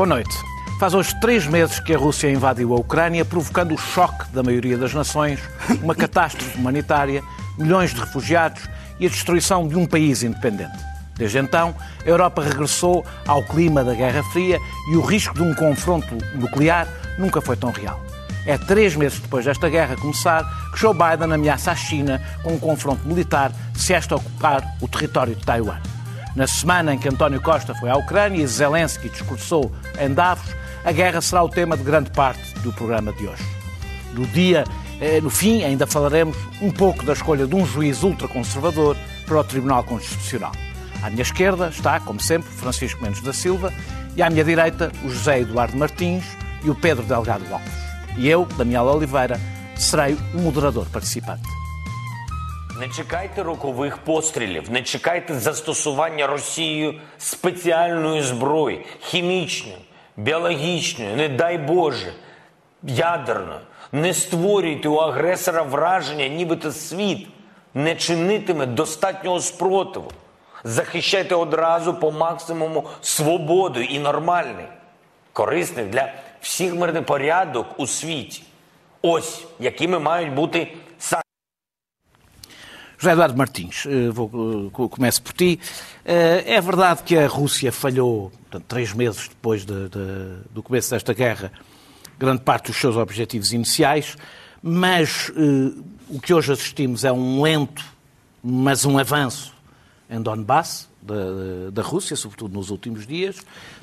Boa noite. Faz hoje três meses que a Rússia invadiu a Ucrânia, provocando o choque da maioria das nações, uma catástrofe humanitária, milhões de refugiados e a destruição de um país independente. Desde então, a Europa regressou ao clima da Guerra Fria e o risco de um confronto nuclear nunca foi tão real. É três meses depois desta guerra começar que Joe Biden ameaça a China com um confronto militar se esta ocupar o território de Taiwan. Na semana em que António Costa foi à Ucrânia e Zelensky discursou em Davos, a guerra será o tema de grande parte do programa de hoje. No dia, eh, no fim, ainda falaremos um pouco da escolha de um juiz ultraconservador para o Tribunal Constitucional. À minha esquerda está, como sempre, Francisco Mendes da Silva e à minha direita o José Eduardo Martins e o Pedro Delgado Alves. E eu, Daniel Oliveira, serei o moderador participante. Не чекайте рокових пострілів, не чекайте застосування Росією спеціальної зброї, хімічної, біологічної, не дай Боже, ядерної. Не створюйте у агресора враження, нібито світ не чинитиме достатнього спротиву. Захищайте одразу по максимуму свободу і нормальний, корисний для всіх мирний порядок у світі. Ось якими мають бути санкції. José Eduardo Martins, eh, vou, eh, começo por ti. Eh, É verdade que a Rússia falhou, portanto, três meses depois de- de- do começo desta guerra, grande parte dos seus objetivos iniciais, mas o que hoje assistimos é um lento, mas um avanço em Donbass, da, da Rússia, sobretudo nos últimos dias.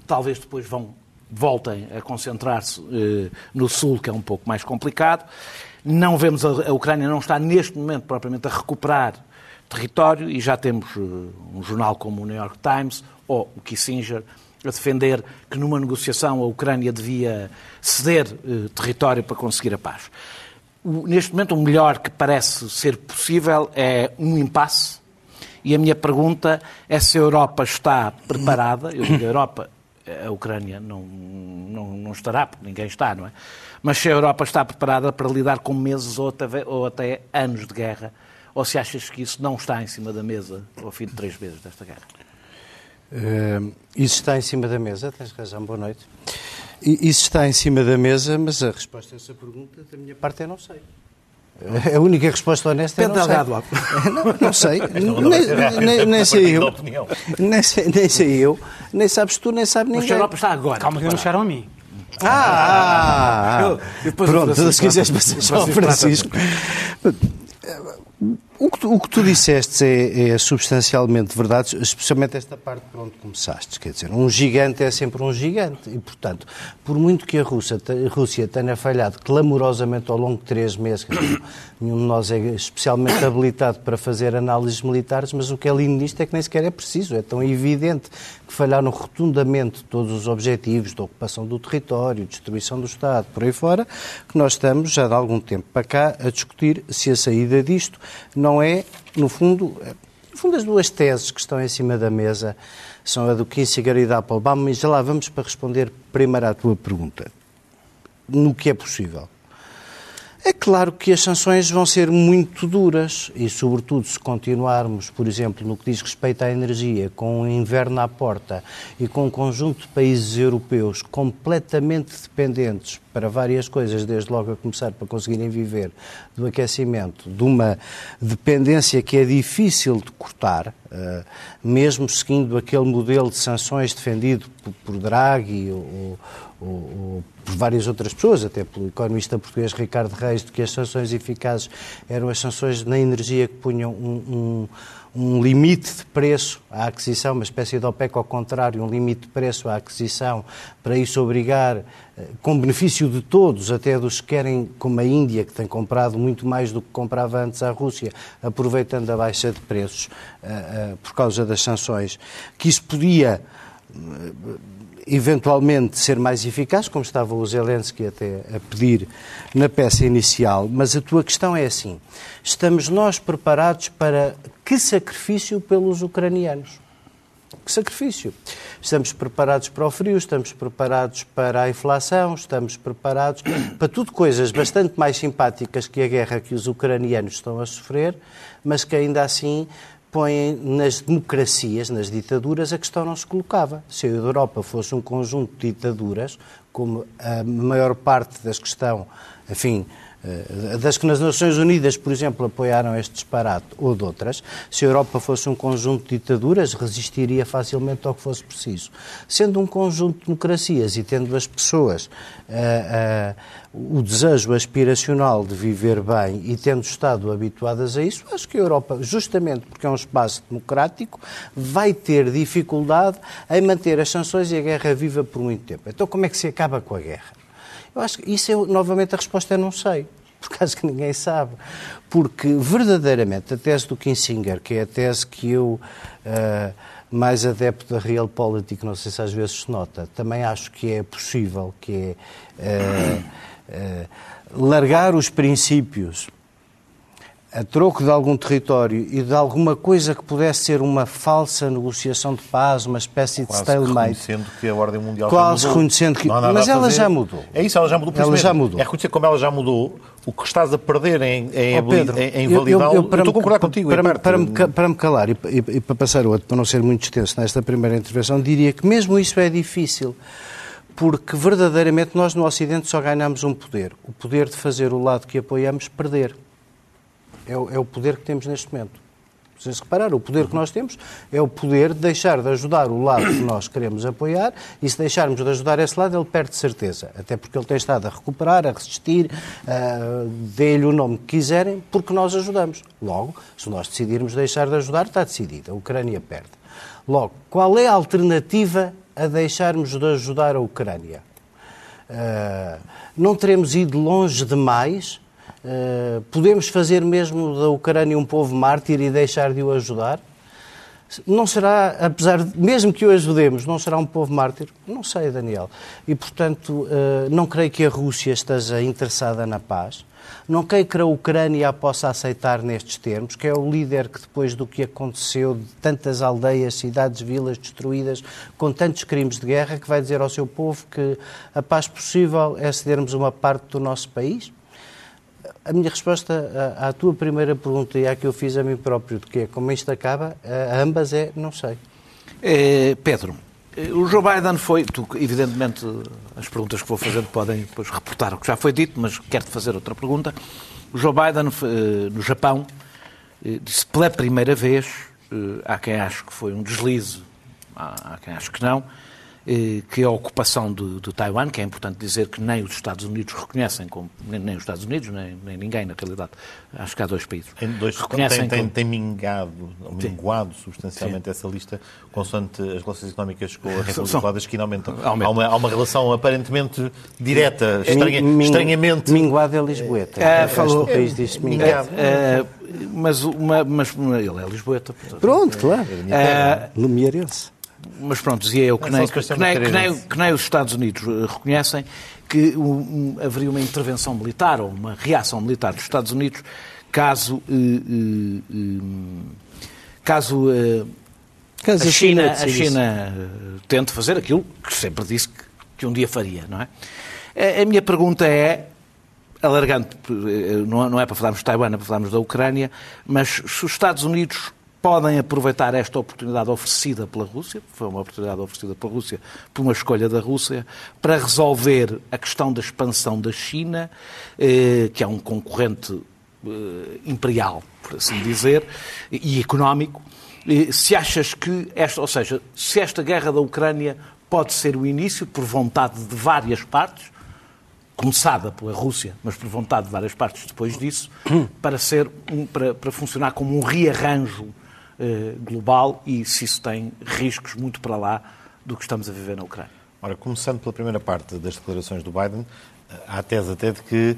Talvez depois vão, voltem a concentrar-se eh, no sul, que é um pouco mais complicado. Não vemos a, a Ucrânia não está neste momento propriamente a recuperar território e já temos eh, um jornal como o New York Times ou o Kissinger a defender que numa negociação a Ucrânia devia ceder eh, território para conseguir a paz. O- neste momento, o melhor que parece ser possível é um impasse. E a minha pergunta é se a Europa está preparada. Eu digo a Europa, a Ucrânia não, não, não estará, porque ninguém está, não é? Mas se a Europa está preparada para lidar com meses ou até, ou até anos de guerra, ou se achas que isso não está em cima da mesa ao fim de três meses desta guerra? Eh, isso está em cima da mesa, tens razão, boa noite. Isso está em cima da mesa, mas a resposta a essa pergunta, da minha parte, eu não sei. Eh, A única resposta honesta é Pedro não sei. Delgado. Não, não sei. não vai ser Nem, nem, nem é sei eu. Nem sei, nem sei eu. Nem sabes tu, nem sabe ninguém. a Europa está agora. Calma que não acharam a mim. Ah, ah, ah. Eu- depois o Pronto, Francisco se quiseres passar só ao o Francisco. O que, tu, o que tu disseste é, é substancialmente verdade, especialmente esta parte por onde começaste. Quer dizer, um gigante é sempre um gigante. E, portanto, por muito que a Rússia, a Rússia tenha falhado clamorosamente ao longo de três meses, dizer, nenhum de nós é especialmente habilitado para fazer análises militares, mas o que é lindo nisto é que nem sequer é preciso. É tão evidente que falharam rotundamente todos os objetivos de ocupação do território, destruição do Estado, por aí fora, que nós estamos já de algum tempo para cá a discutir se a saída disto não é, no fundo, é- no fundo as duas teses que estão em cima da mesa são a do Kissinger e da Applebaum, mas já lá vamos para responder primeiro à tua pergunta. No que é possível. É claro que as sanções vão ser muito duras e, sobretudo, se continuarmos, por exemplo, no que diz respeito à energia, com o inverno à porta e com um conjunto de países europeus completamente dependentes para várias coisas, desde logo a começar para conseguirem viver do aquecimento, de uma dependência que é difícil de cortar, eh, mesmo seguindo aquele modelo de sanções defendido por, Draghi ou, ou- ou por várias outras pessoas, até pelo economista português Ricardo Reis, de que as sanções eficazes eram as sanções na energia que punham um, um, um limite de preço à aquisição, uma espécie de OPEC ao contrário, um limite de preço à aquisição, para isso obrigar, eh, com benefício de todos, até dos que querem, como a Índia, que tem comprado muito mais do que comprava antes à Rússia, aproveitando a baixa de preços eh, eh, por causa das sanções, que isso podia eventualmente ser mais eficaz, como estava o Zelensky até a pedir na peça inicial, mas a tua questão é assim: estamos nós preparados para que sacrifício pelos ucranianos? Que sacrifício? Estamos preparados para o frio, estamos preparados para a inflação, estamos preparados para tudo coisas bastante mais simpáticas que a guerra que os ucranianos estão a sofrer, mas que ainda assim põem nas democracias, nas ditaduras, a questão não se colocava. Se a Europa fosse um conjunto de ditaduras, como a maior parte das que estão, enfim, das que nas Nações Unidas, por exemplo, apoiaram este disparate, ou de outras, se a Europa fosse um conjunto de ditaduras, resistiria facilmente ao que fosse preciso. Sendo um conjunto de democracias e tendo as pessoas uh, uh, o desejo aspiracional de viver bem e tendo estado habituadas a isso, acho que a Europa, justamente porque é um espaço democrático, vai ter dificuldade em manter as sanções e a guerra viva por muito tempo. Então, como é que se acaba com a guerra? Eu acho que isso é, novamente, a resposta é não sei porque acho que ninguém sabe. Porque, verdadeiramente, a tese do Kissinger, que é a tese que eu, uh, mais adepto da realpolitik, não sei se às vezes se nota, também acho que é possível, que é uh, uh, largar os princípios a troco de algum território e de alguma coisa que pudesse ser uma falsa negociação de paz, uma espécie de Quase stalemate. reconhecendo que a ordem mundial Quase já mudou. reconhecendo que... Mas ela já mudou. É isso, ela já mudou. Ela já mudou. É reconhecer como ela já mudou, o que estás a perder em, em, Ó, Pedro, em, em eu- validá-lo. eu- Eu, para estou a concordar contigo, para, parte. para, me, para me calar e, e- e para passar outro, para não ser muito extenso nesta primeira intervenção, diria que mesmo isso é difícil, porque verdadeiramente nós no Ocidente só ganhamos um poder, o poder de fazer o lado que apoiamos perder. É, o- é o poder que temos neste momento. Vocês repararam, o poder que nós temos é o poder de deixar de ajudar o lado que nós queremos apoiar e se deixarmos de ajudar esse lado, ele perde certeza. Até porque ele tem estado a recuperar, a resistir, uh, dê-lhe o nome que quiserem, porque nós ajudamos. Logo, se nós decidirmos deixar de ajudar, está decidido. A Ucrânia perde. Logo, qual é a alternativa a deixarmos de ajudar a Ucrânia? Uh, não teremos ido longe demais? Uh, podemos fazer mesmo da Ucrânia um povo mártir e deixar de o ajudar? Não será, apesar de, mesmo que o ajudemos, não será um povo mártir? Não sei, Daniel. E, portanto, uh, não creio que a Rússia esteja interessada na paz. Não creio que a Ucrânia a possa aceitar nestes termos, que é o líder que, depois do que aconteceu, de tantas aldeias, cidades, vilas destruídas, com tantos crimes de guerra, que vai dizer ao seu povo que a paz possível é cedermos uma parte do nosso país? A minha resposta à, tua primeira pergunta e à que eu fiz a mim próprio, de que é como isto acaba, a ambas é não sei. Eh, Pedro, eh, o Joe Biden foi, tu, evidentemente, as perguntas que vou fazendo podem depois reportar o que já foi dito, mas quero-te fazer outra pergunta. O Joe Biden, eh, no Japão, eh, disse pela primeira vez, há quem ache que foi um deslize, há, quem ache que não, que a ocupação de, de Taiwan, que é importante dizer que nem os Estados Unidos reconhecem, como, nem, nem os Estados Unidos, nem, nem ninguém, na realidade, acho que há dois países, Em dois, reconhecem tem, tem, como- tem mingado, minguado substancialmente essa lista, consoante as relações económicas com a República São- Popular da China aumentam. Aumentam. Há, uma, há uma relação aparentemente direta, estranha, Min- estranhamente. Minguado é Lisboeta. É, Este falou- país diz Mingado. minguado. Eh, mas, uma, mas ele é Lisboeta. portanto. Pronto, claro. Eh, Lumiarense. Mas pronto, dizia eu que nem, que, nem, que, nem, que nem os Estados Unidos eh, reconhecem que um, haveria uma intervenção militar ou uma reação militar dos Estados Unidos caso, eh, eh, caso Caso a China, a. China tente fazer aquilo que sempre disse que, que um dia faria, não é? A, a minha pergunta é, alargando, não não é para falarmos de Taiwan, é para falarmos da Ucrânia, mas se os Estados Unidos podem aproveitar esta oportunidade oferecida pela Rússia, foi uma oportunidade oferecida pela Rússia, por uma escolha da Rússia, para resolver a questão da expansão da China, eh, que é um concorrente eh, imperial, por assim dizer, e económico, se achas que esta, ou seja, se esta guerra da Ucrânia pode ser o início, por vontade de várias partes, começada pela Rússia, mas por vontade de várias partes depois disso, para, ser um- para, para funcionar como um rearranjo global e se isso tem riscos muito para lá do que estamos a viver na Ucrânia. Ora, começando pela primeira parte das declarações do Biden, há a tese até de que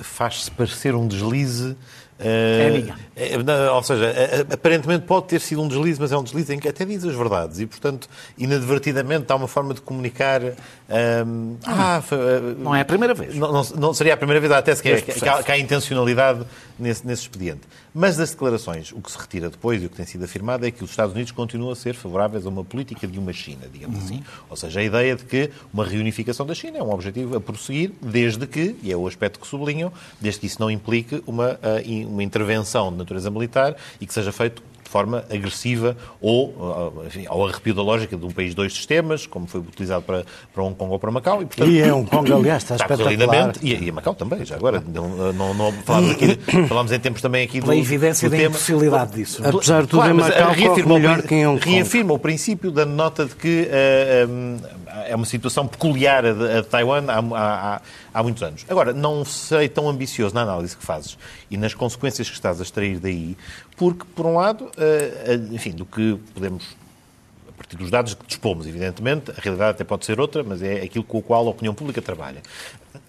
faz-se parecer um deslize. eh, É minha. eh, ou seja, eh, aparentemente pode ter sido um deslize, mas é um deslize em que até diz as verdades e, portanto, inadvertidamente há uma forma de comunicar. ehm, ah, foi, eh, Não é a primeira vez. não, não- não seria a primeira vez, há até que, é- que há, que há intencionalidade nesse, nesse expediente. Mas das declarações, o que se retira depois e o que tem sido afirmado é que os Estados Unidos continuam a ser favoráveis a uma política de uma China, digamos assim. Ou seja, a ideia de que uma reunificação da China é um objetivo a prosseguir, desde que, e é o aspecto que sublinham, desde que isso não implique uma, ah, uma intervenção de natureza militar e que seja feito de forma agressiva ou enfim, ao arrepio da lógica de um país de dois sistemas, como foi utilizado para, para Hong Kong ou para Macau. E, portanto, e é Hong Kong, aliás, está, está espetacular. E, e a Macau também, já agora. Não, não, não falámos, aqui, falámos em tempos também aqui Pela do, evidência do da tema. impossibilidade disso. Apesar de tudo, Claro, em Macau reafirma, melhor que em Hong Kong. reafirma o princípio da nota de que eh, eh, é uma situação peculiar a de, a Taiwan há, há, há, muitos anos. Agora, não serei tão ambicioso na análise que fazes e nas consequências que estás a extrair daí, porque, por um lado, eh, enfim, do que podemos a partir dos dados que dispomos, evidentemente, a realidade até pode ser outra, mas é aquilo com o qual a opinião pública trabalha.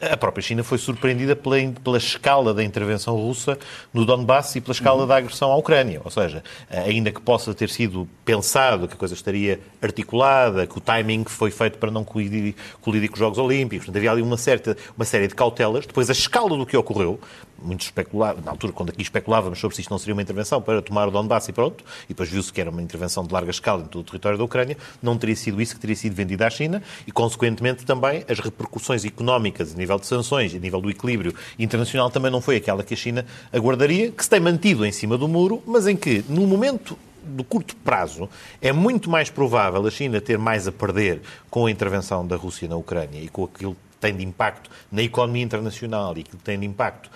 A própria China foi surpreendida pela, pela escala da intervenção russa no Donbass e pela escala da agressão à Ucrânia. Ou seja, ainda que possa ter sido pensado que a coisa estaria articulada, que o timing foi feito para não colidir, colidir com os Jogos Olímpicos, portanto, havia ali uma, certa, uma série de cautelas. Depois, a escala do que ocorreu, muito especulado, na altura, quando aqui especulávamos sobre se isto não seria uma intervenção para tomar o Donbass e pronto, e depois viu-se que era uma intervenção de larga escala em todo o território da Ucrânia, não teria sido isso que teria sido vendido à China e, consequentemente, também as repercussões económicas a nível de sanções, a nível do equilíbrio internacional, também não foi aquela que a China aguardaria, que se tem mantido em cima do muro, mas em que, no momento do curto prazo, é muito mais provável a China ter mais a perder com a intervenção da Rússia na Ucrânia e com aquilo que tem de impacto na economia internacional e que tem de impacto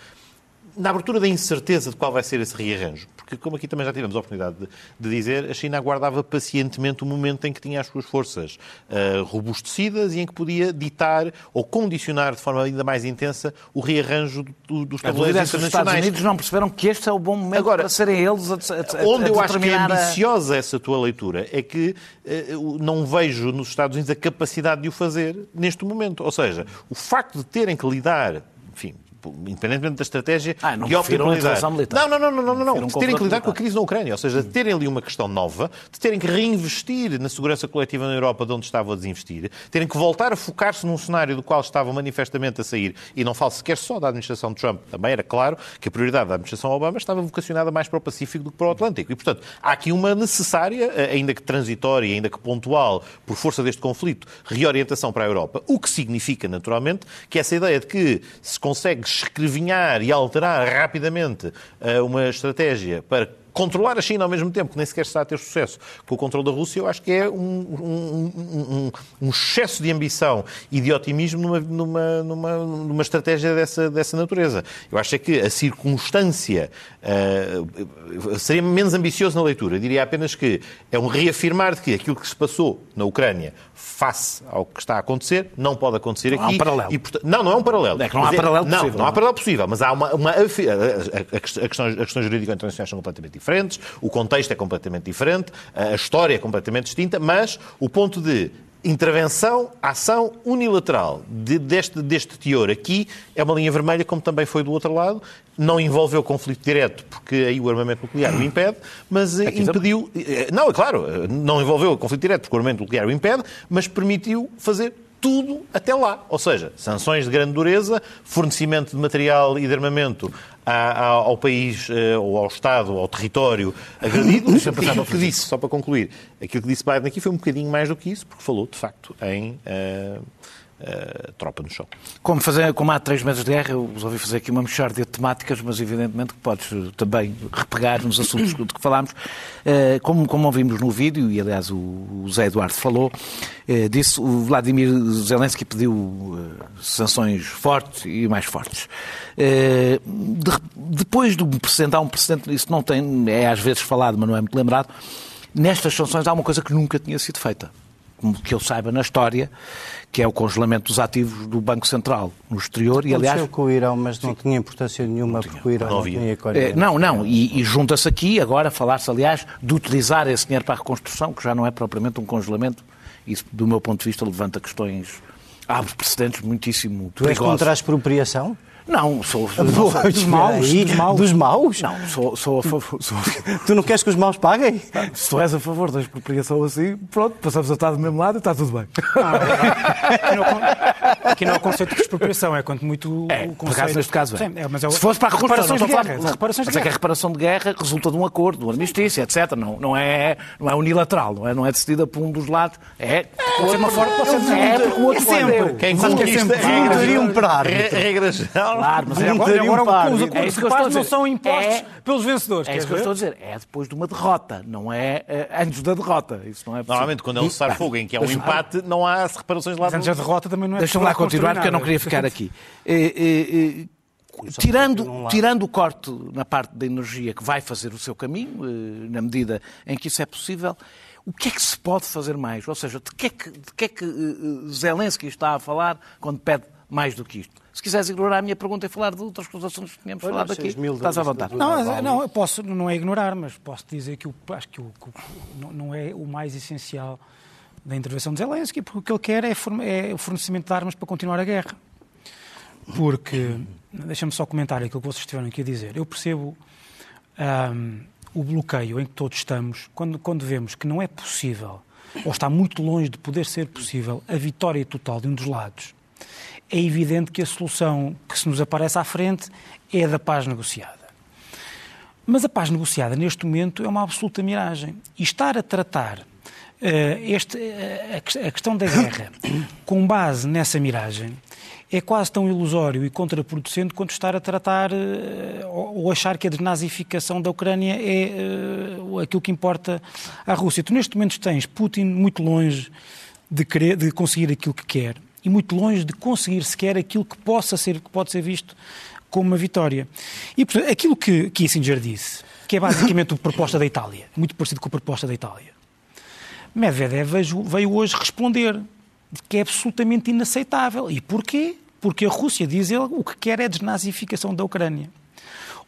na abertura da incerteza de qual vai ser esse rearranjo, porque como aqui também já tivemos a oportunidade de, de dizer, a China aguardava pacientemente o momento em que tinha as suas forças uh, robustecidas e em que podia ditar ou condicionar de forma ainda mais intensa o rearranjo do, dos tabuleiros internacionais. Os Estados Unidos não perceberam que este é o bom momento Agora, para serem eles a, a, a Onde eu acho que é ambiciosa essa tua leitura é que uh, não vejo nos Estados Unidos a capacidade de o fazer neste momento. Ou seja, o facto de terem que lidar, enfim, independentemente da estratégia ah, não geopolítica. Não, não, não, não, não, não, não. De terem que lidar com a crise na Ucrânia, ou seja, de terem ali uma questão nova, de terem que reinvestir na segurança coletiva na Europa de onde estavam a desinvestir, terem que voltar a focar-se num cenário do qual estavam manifestamente a sair, e não falo sequer só da administração de Trump, também era claro que a prioridade da administração Obama estava vocacionada mais para o Pacífico do que para o Atlântico. E, portanto, há aqui uma necessária, ainda que transitória, ainda que pontual, por força deste conflito, reorientação para a Europa, o que significa, naturalmente, que essa ideia de que se consegue escrevinhar e alterar rapidamente uh, uma estratégia para controlar a China ao mesmo tempo, que nem sequer está a ter sucesso com o controle da Rússia, eu acho que é um, um, um, um excesso de ambição e de otimismo numa, numa, numa, numa estratégia dessa, dessa natureza. Eu acho é que a circunstância uh, seria menos ambicioso na leitura. Eu diria apenas que é um reafirmar de que aquilo que se passou na Ucrânia face ao que está a acontecer, não pode acontecer não aqui. Há um paralelo. E, não, não é um paralelo. É que não há paralelo não, possível. Não, há paralelo possível, mas há uma. uma a, a, a, questões, as questões jurídicas internacionais são completamente diferentes, o contexto é completamente diferente, a história é completamente distinta, mas o ponto de intervenção, ação unilateral de, deste, deste teor aqui é uma linha vermelha, como também foi do outro lado. Não envolveu conflito direto, porque aí o armamento nuclear o impede, mas aqui impediu. Também. Não, é claro, não envolveu conflito direto, porque o armamento nuclear o impede, mas permitiu fazer tudo até lá. Ou seja, sanções de grande dureza, fornecimento de material e de armamento ao país, ou ao Estado, ou ao território agredido. aquilo que disse, só para concluir, aquilo que disse Biden aqui foi um bocadinho mais do que isso, porque falou, de facto, em... Uh, Uh, tropa no chão. Como, fazer, como há três meses de guerra, eu resolvi fazer aqui uma mexórdia de temáticas, mas evidentemente que podes também repegar nos assuntos de que falámos. Uh, como, como ouvimos no vídeo, e aliás o, o Zé Eduardo falou, uh, disse o Vladimir Zelensky pediu sanções fortes e mais fortes. De, depois de um precedente, há um precedente, isso não tem, é às vezes falado, mas não é muito lembrado, nestas sanções há uma coisa que nunca tinha sido feita que eu saiba na história, que é o congelamento dos ativos do Banco Central no exterior. E, aliás, com o Irão, mas não Sim. tinha importância nenhuma, não porque o Irão não, não tinha é, Não, não, e, e junta-se aqui agora falar-se, aliás, de utilizar esse dinheiro para a reconstrução, que já não é propriamente um congelamento. Isso, do meu ponto de vista, levanta questões, abre precedentes muitíssimo Tu és contra a expropriação? Não, sou, não, dos maus, dos maus. Dos maus? Não, sou, sou a favor. Sou... Tu não queres que os maus paguem? Se tu és a favor da expropriação assim, pronto, passamos a estar do mesmo lado e está tudo bem. aqui, não, aqui não é o conceito de expropriação, é quanto muito é, o conceito. Caso, neste caso, é. Sim, é, mas é o... Se fosse para a reparações de guerra, reparações mas de é que a reparação de guerra resulta de um acordo, de uma armistício, etc. Não, não, é, não é unilateral, não é, não é decidida por um dos lados. É, ser uma forma, é, porque o outro sempre. Quem conquista regras, um regra impar. Claro, mas é agora, agora impar. os É acordos isso de que eu não são impostos É- pelos vencedores. É isso que eu ver? estou a dizer. É depois de uma derrota, não é eh, antes da derrota. Isso não é possível. Normalmente, quando é um cessar-fogo em que é um empate, não há reparações lá Mas antes da derrota também não é Deixa-me lá continuar, porque eu não queria ficar aqui. Eh, eh, eh, tirando, tirando o corte na parte da energia que vai fazer o seu caminho, na medida em que isso é possível, o que é que se pode fazer mais? Ou seja, de que é que, de que, é que Zelensky está a falar quando pede mais do que isto? Se quiseres ignorar a minha pergunta e falar de outras assunções que tínhamos Olha, falado aqui, estás à vontade. Não, não, eu posso, não é ignorar, mas posso dizer que o, acho que o, que o- não- é o mais essencial da intervenção de Zelensky, porque o que ele quer é, forne- é o fornecimento de armas para continuar a guerra. Porque, deixa-me só comentar aquilo que vocês estiveram aqui a dizer. Eu percebo ahm, o bloqueio em que todos estamos quando, quando vemos que não é possível, ou está muito longe de poder ser possível, a vitória total de um dos lados. É evidente que a solução que se nos aparece à frente é a da paz negociada. Mas a paz negociada, neste momento, é uma absoluta miragem. E estar a tratar eh, este, eh, a ques- a questão da guerra com base nessa miragem é quase tão ilusório e contraproducente quanto estar a tratar eh, ou achar que a desnazificação da Ucrânia é eh, aquilo que importa à Rússia. Tu, neste momento, tens Putin muito longe de, querer, de conseguir aquilo que quer e muito longe de conseguir sequer aquilo que possa ser, que pode ser visto como uma vitória. E portanto, aquilo que Kissinger disse, que é basicamente a proposta da Itália, muito parecido com a proposta da Itália, Medvedev veio, hoje responder de que é absolutamente inaceitável. E porquê? Porque a Rússia, diz ele, o que quer é a desnazificação da Ucrânia.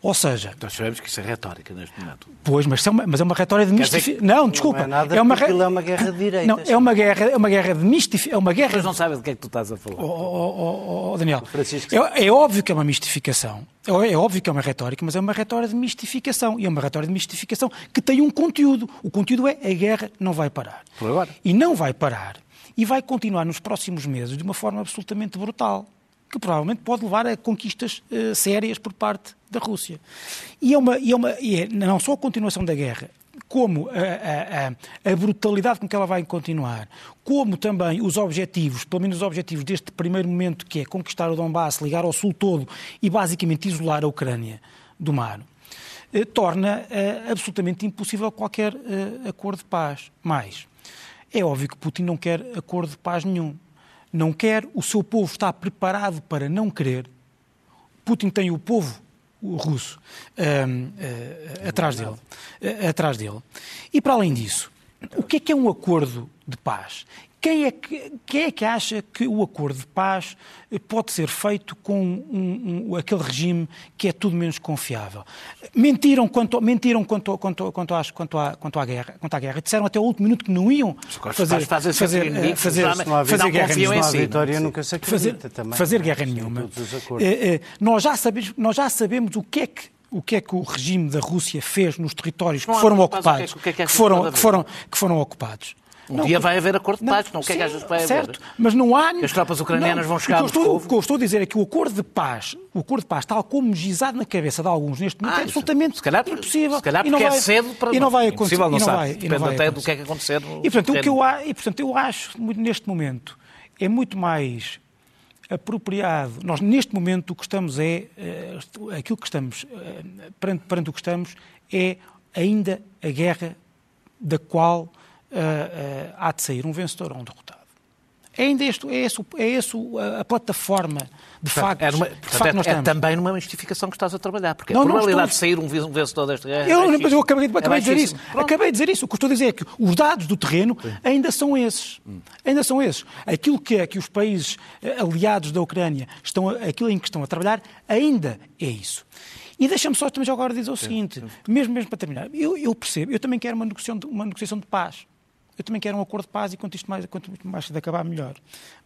Ou seja, Nós sabemos que isso é retórica neste momento. Pois, mas, é uma, mas é uma retórica de mistificação. Não, desculpa. é nada, é uma, re- aquilo é uma guerra de direitas. Não, é uma guerra, é uma guerra de mistificação. É uma guerra Mas não sabem do que é que tu estás a falar. Oh, oh, oh, oh, Daniel, é, é óbvio que é uma mistificação. É, é óbvio que é uma retórica, mas é uma retórica de mistificação. E é uma retórica de mistificação que tem um conteúdo. O conteúdo é a guerra não vai parar. Por agora. E não vai parar. E vai continuar nos próximos meses de uma forma absolutamente brutal. Que provavelmente pode levar a conquistas eh, sérias por parte da Rússia. E é, uma, e é, uma, e é não só a continuação da guerra, como a, a- a- brutalidade com que ela vai continuar, como também os objetivos, pelo menos os objetivos deste primeiro momento, que é conquistar o Donbass, ligar ao sul todo e basicamente isolar a Ucrânia do mar, eh, torna eh, absolutamente impossível qualquer acordo de paz. Mais, é óbvio que Putin não quer acordo de paz nenhum. Não quer, o seu povo está preparado para não querer. Putin tem o povo russo ah, atrás dele, ah, atrás dele. E para além disso, o que é que é um acordo de paz? Quem é que, quem é que acha que o acordo de paz eh, pode ser feito com um- um- aquele regime que é tudo menos confiável? Mentiram quanto, mentiram quanto, quanto, quanto, às- quanto, à, quanto, à guerra, quanto à guerra. Disseram até o último minuto que não iam fazer, fazer, inimigos, fazer, fazer não guerra há si, vitória, nunca se fazer, também. fazer não é? guerra nenhuma. Eh, eh, nós, já sabemos, nós já sabemos o que é que o que é que o regime da Rússia fez nos territórios que foram ocupados, foram, foram, que foram ocupados. Um dia vai haver acordo de paz, não, o que é que achas que vai haver? certo, mas não há... as tropas ucranianas vão chegar o que, estou, o que eu estou a dizer é que o acordo de paz, o acordo de paz, tal como gizado na cabeça de alguns neste momento, Ah, é absolutamente Se calhar- impossível. se calhar não porque é vai, cedo para- E não vai Impossível, acontecer. não e não sabe. vai, Depende não vai até do que é que acontecer no E portanto, o que eu, e, portanto, eu acho, neste momento, é muito mais apropriado. Nós, neste momento, o que estamos é, eh, aquilo que estamos, eh, perante, perante o que estamos, é ainda a guerra da qual eh, há de sair um vencedor ou um derrotado. É ainda este, é esse, é esse a, plataforma de facto. É, numa- de portanto, facto é- nós é, estamos. também numa mistificação que estás a trabalhar, porque Não, a probabilidade de sair um ven- vencedor desta guerra. Eu, é mas eu acabei, baixíssima. acabei de dizer isso. Pronto. Acabei de dizer isso. O que eu estou a dizer é que os dados do terreno ainda são esses. Ainda são esses. Aquilo que é que os países eh, aliados da Ucrânia estão, aquilo em que estão a trabalhar, ainda é isso. E deixa-me só também agora dizer o seguinte, mesmo, mesmo para terminar, eu, eu percebo, eu também quero uma negociação, de, uma negociação de paz. Eu também quero um acordo de paz e quanto isto mais, quanto mais cedo acabar, melhor.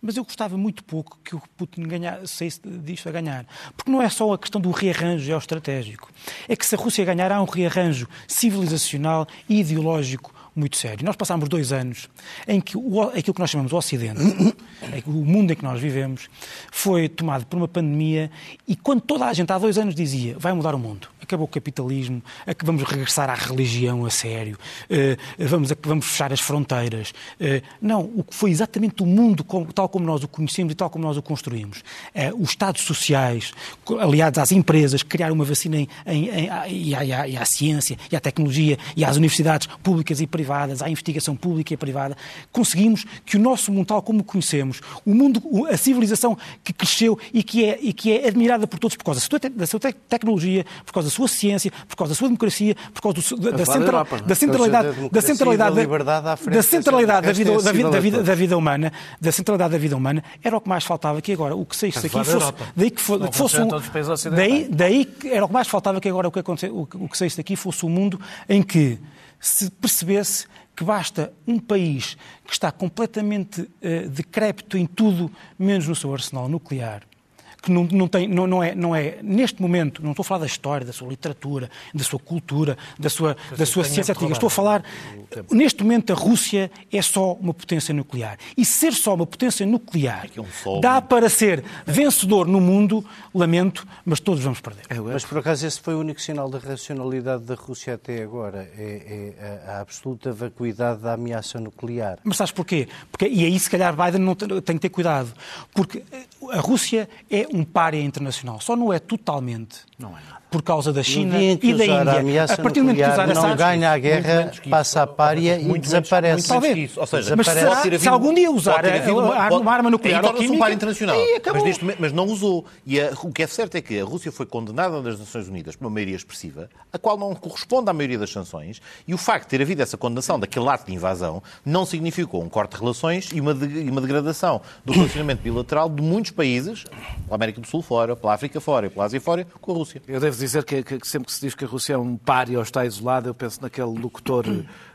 Mas eu gostava muito pouco que o Putin ganhar, saísse disto a ganhar. Porque não é só a questão do rearranjo geoestratégico. É que se a Rússia ganhar, há um rearranjo civilizacional e ideológico muito sério. Nós passámos dois anos em que o, aquilo que nós chamamos de Ocidente, o mundo em que nós vivemos, foi tomado por uma pandemia e quando toda a gente há dois anos dizia vai mudar o mundo, acabou o capitalismo, vamos regressar à religião a sério, eh, vamos, vamos fechar as fronteiras. Eh, não, o que foi exatamente o mundo tal como nós o conhecemos e tal como nós o construímos. Eh, os Estados sociais, aliados às empresas, que criaram uma vacina em, em- em- e à- e à ciência, e à tecnologia, e às universidades públicas e privadas, à investigação pública e privada, conseguimos que o nosso mundo tal como o conhecemos, o mundo, a civilização que cresceu e que é, e que é admirada por todos por causa da sua, te- da sua te- tecnologia, por causa da sua ciência, por causa da sua democracia, por causa do da, da, da central- Europa, é? da centralidade, Da da centralidade, da liberdade à frente da centralidade da dessa- vida, da vida, da vida, da vida humana, da centralidade da vida humana, era o que mais faltava que agora o que saísse Estás aqui a falar da fosse, daí que, fo- Não que fosse um, ocidentais. daí, daí que era o que mais faltava que agora o que, aconte- o que, o que saísse daqui fosse um mundo em que se percebesse que basta um país que está completamente eh, decrépito em tudo, menos no seu arsenal nuclear, que não, não, tem, não, não, é, não é, neste momento, não estou a falar da história, da sua literatura, da sua cultura, da sua, da sua ciência antiga, estou a falar, neste momento a Rússia é só uma potência nuclear. E ser só uma potência nuclear um sol. dá para ser vencedor no mundo, lamento, mas todos vamos perder. Mas por acaso esse foi o único sinal da racionalidade da Rússia até agora. É, é a, a absoluta vacuidade da ameaça nuclear. Mas sabes porquê? Porque, e aí, se calhar, Biden não tem, tem que ter cuidado. Porque a Rússia é um párea internacional. Só não é totalmente. Não é nada. Por causa da China e da usar Índia. a a partir do momento que nuclear, usar não ganha a guerra, passa a pária e Muito desaparece. Talvez. isso. Ou seja, Mas será- se havido- algum dia usar uma arma nuclear aí ou torna-se um química, par internacional. Mas, neste momento- mas não usou. E a- o que é certo é que a Rússia foi condenada nas Nações Unidas por uma maioria expressiva, a qual não corresponde à maioria das sanções, e o facto de ter havido essa condenação daquele ato de invasão não significou um corte de relações e uma, de- uma degradação do relacionamento bilateral de muitos países, pela América do Sul fora, pela África fora e pela Ásia fora, com a Rússia. Eu devo dizer que, que- sempre que se diz que a Rússia é um páreo ou está isolada, eu penso naquele locutor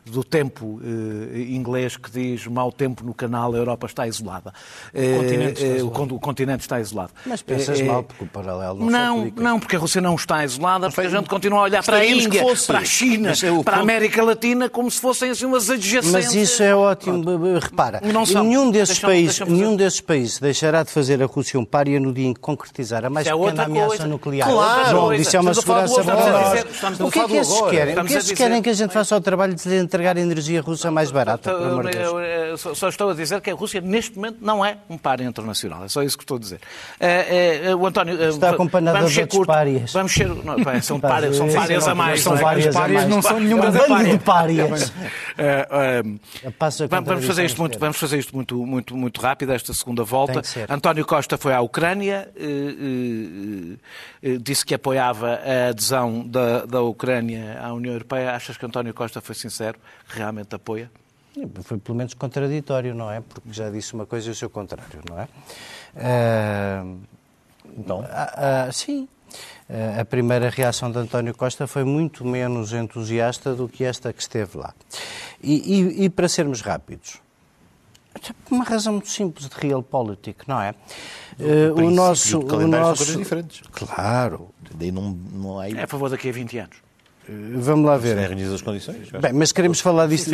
do tempo eh, inglês que diz mau tempo no canal, a Europa está isolada. Eh, continente está eh, o, isolado. o continente está isolado. Mas pensas Eh, mal, eh, porque o paralelo não, Não, não, porque a Rússia não está isolada, porque a gente continua a olhar para a que Índia, para a China, é o para a América Latina, como se fossem assim umas adjacências. Mas isso é ótimo. Repara, Não são. nenhum desses, países, nenhum desses países deixará de fazer a Rússia um pária no dia em que concretizar a mais Isso é pequena outra ameaça coisa. nuclear. Claro. João, isso é uma Estamos a falar do segurança para nós. O que é falar que esses querem? O que a esses dizer- querem que a gente faça o trabalho de entregar energia russa mais barata, pelo amor de Deus. Eu, eu, só- só estou a dizer que a Rússia, neste momento, não é um par internacional. É só isso que estou a dizer. Eh, eh, o António. eh, Está acompanhado vamos de ser curto. párias. Vamos ser. Não, são párias, são párias a mais. São várias párias a mais. não são nenhuma Um das bando párias. de párias. Eh, eh, Vamos, fazer isto muito, vamos fazer isto muito, muito, muito rápido, esta segunda volta. António Costa foi à Ucrânia, eh, eh, eh, disse que apoiava a adesão da, da Ucrânia à União Europeia. Achas que António Costa foi sincero? Realmente apoia? Foi pelo menos contraditório, não é? Porque já disse uma coisa e o seu contrário, não é? Ah, Então, ah, ah, sim. A primeira reação de António Costa foi muito menos entusiasta do que esta que esteve lá. E, e- e para sermos rápidos, por uma razão muito simples de realpolitik, não é? O princípio nosso. O são nosso coisas diferentes. Claro. daí não, não há. É a favor daqui a 20 anos. Vamos lá ver. Reunidas as condições. Bem, mas queremos falar disto.